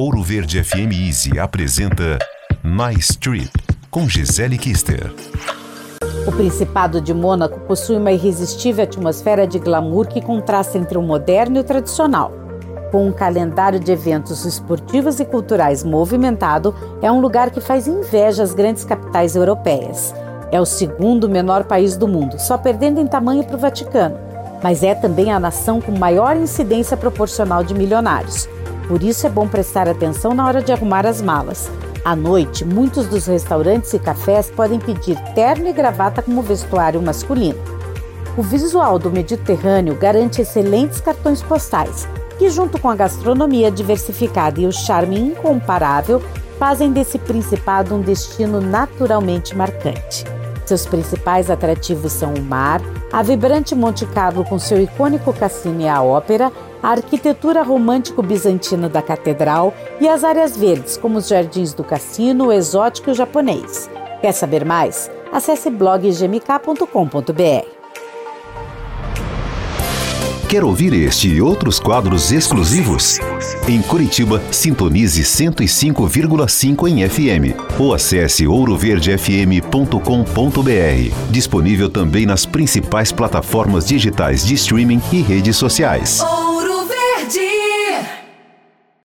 Ouro Verde FM Easy apresenta Nice Trip com Gisele Kister. O Principado de Mônaco possui uma irresistível atmosfera de glamour que contrasta entre o moderno e o tradicional. Com um calendário de eventos esportivos e culturais movimentado, é um lugar que faz inveja às grandes capitais europeias. É o segundo menor país do mundo, só perdendo em tamanho para o Vaticano, mas é também a nação com maior incidência proporcional de milionários. Por isso é bom prestar atenção na hora de arrumar as malas. À noite, muitos dos restaurantes e cafés podem pedir terno e gravata como vestuário masculino. O visual do Mediterrâneo garante excelentes cartões postais, que, junto com a gastronomia diversificada e o charme incomparável, fazem desse principado um destino naturalmente marcante. Seus principais atrativos são o mar, a vibrante Monte Carlo com seu icônico cassino e a ópera, a arquitetura romântico-bizantina da catedral e as áreas verdes, como os jardins do cassino, o exótico e japonês. Quer saber mais? Acesse bloggmk.com.br. Quer ouvir este e outros quadros exclusivos? Em Curitiba, sintonize 105,5 em FM ou acesse ouroverdefm.com.br. Disponível também nas principais plataformas digitais de streaming e redes sociais.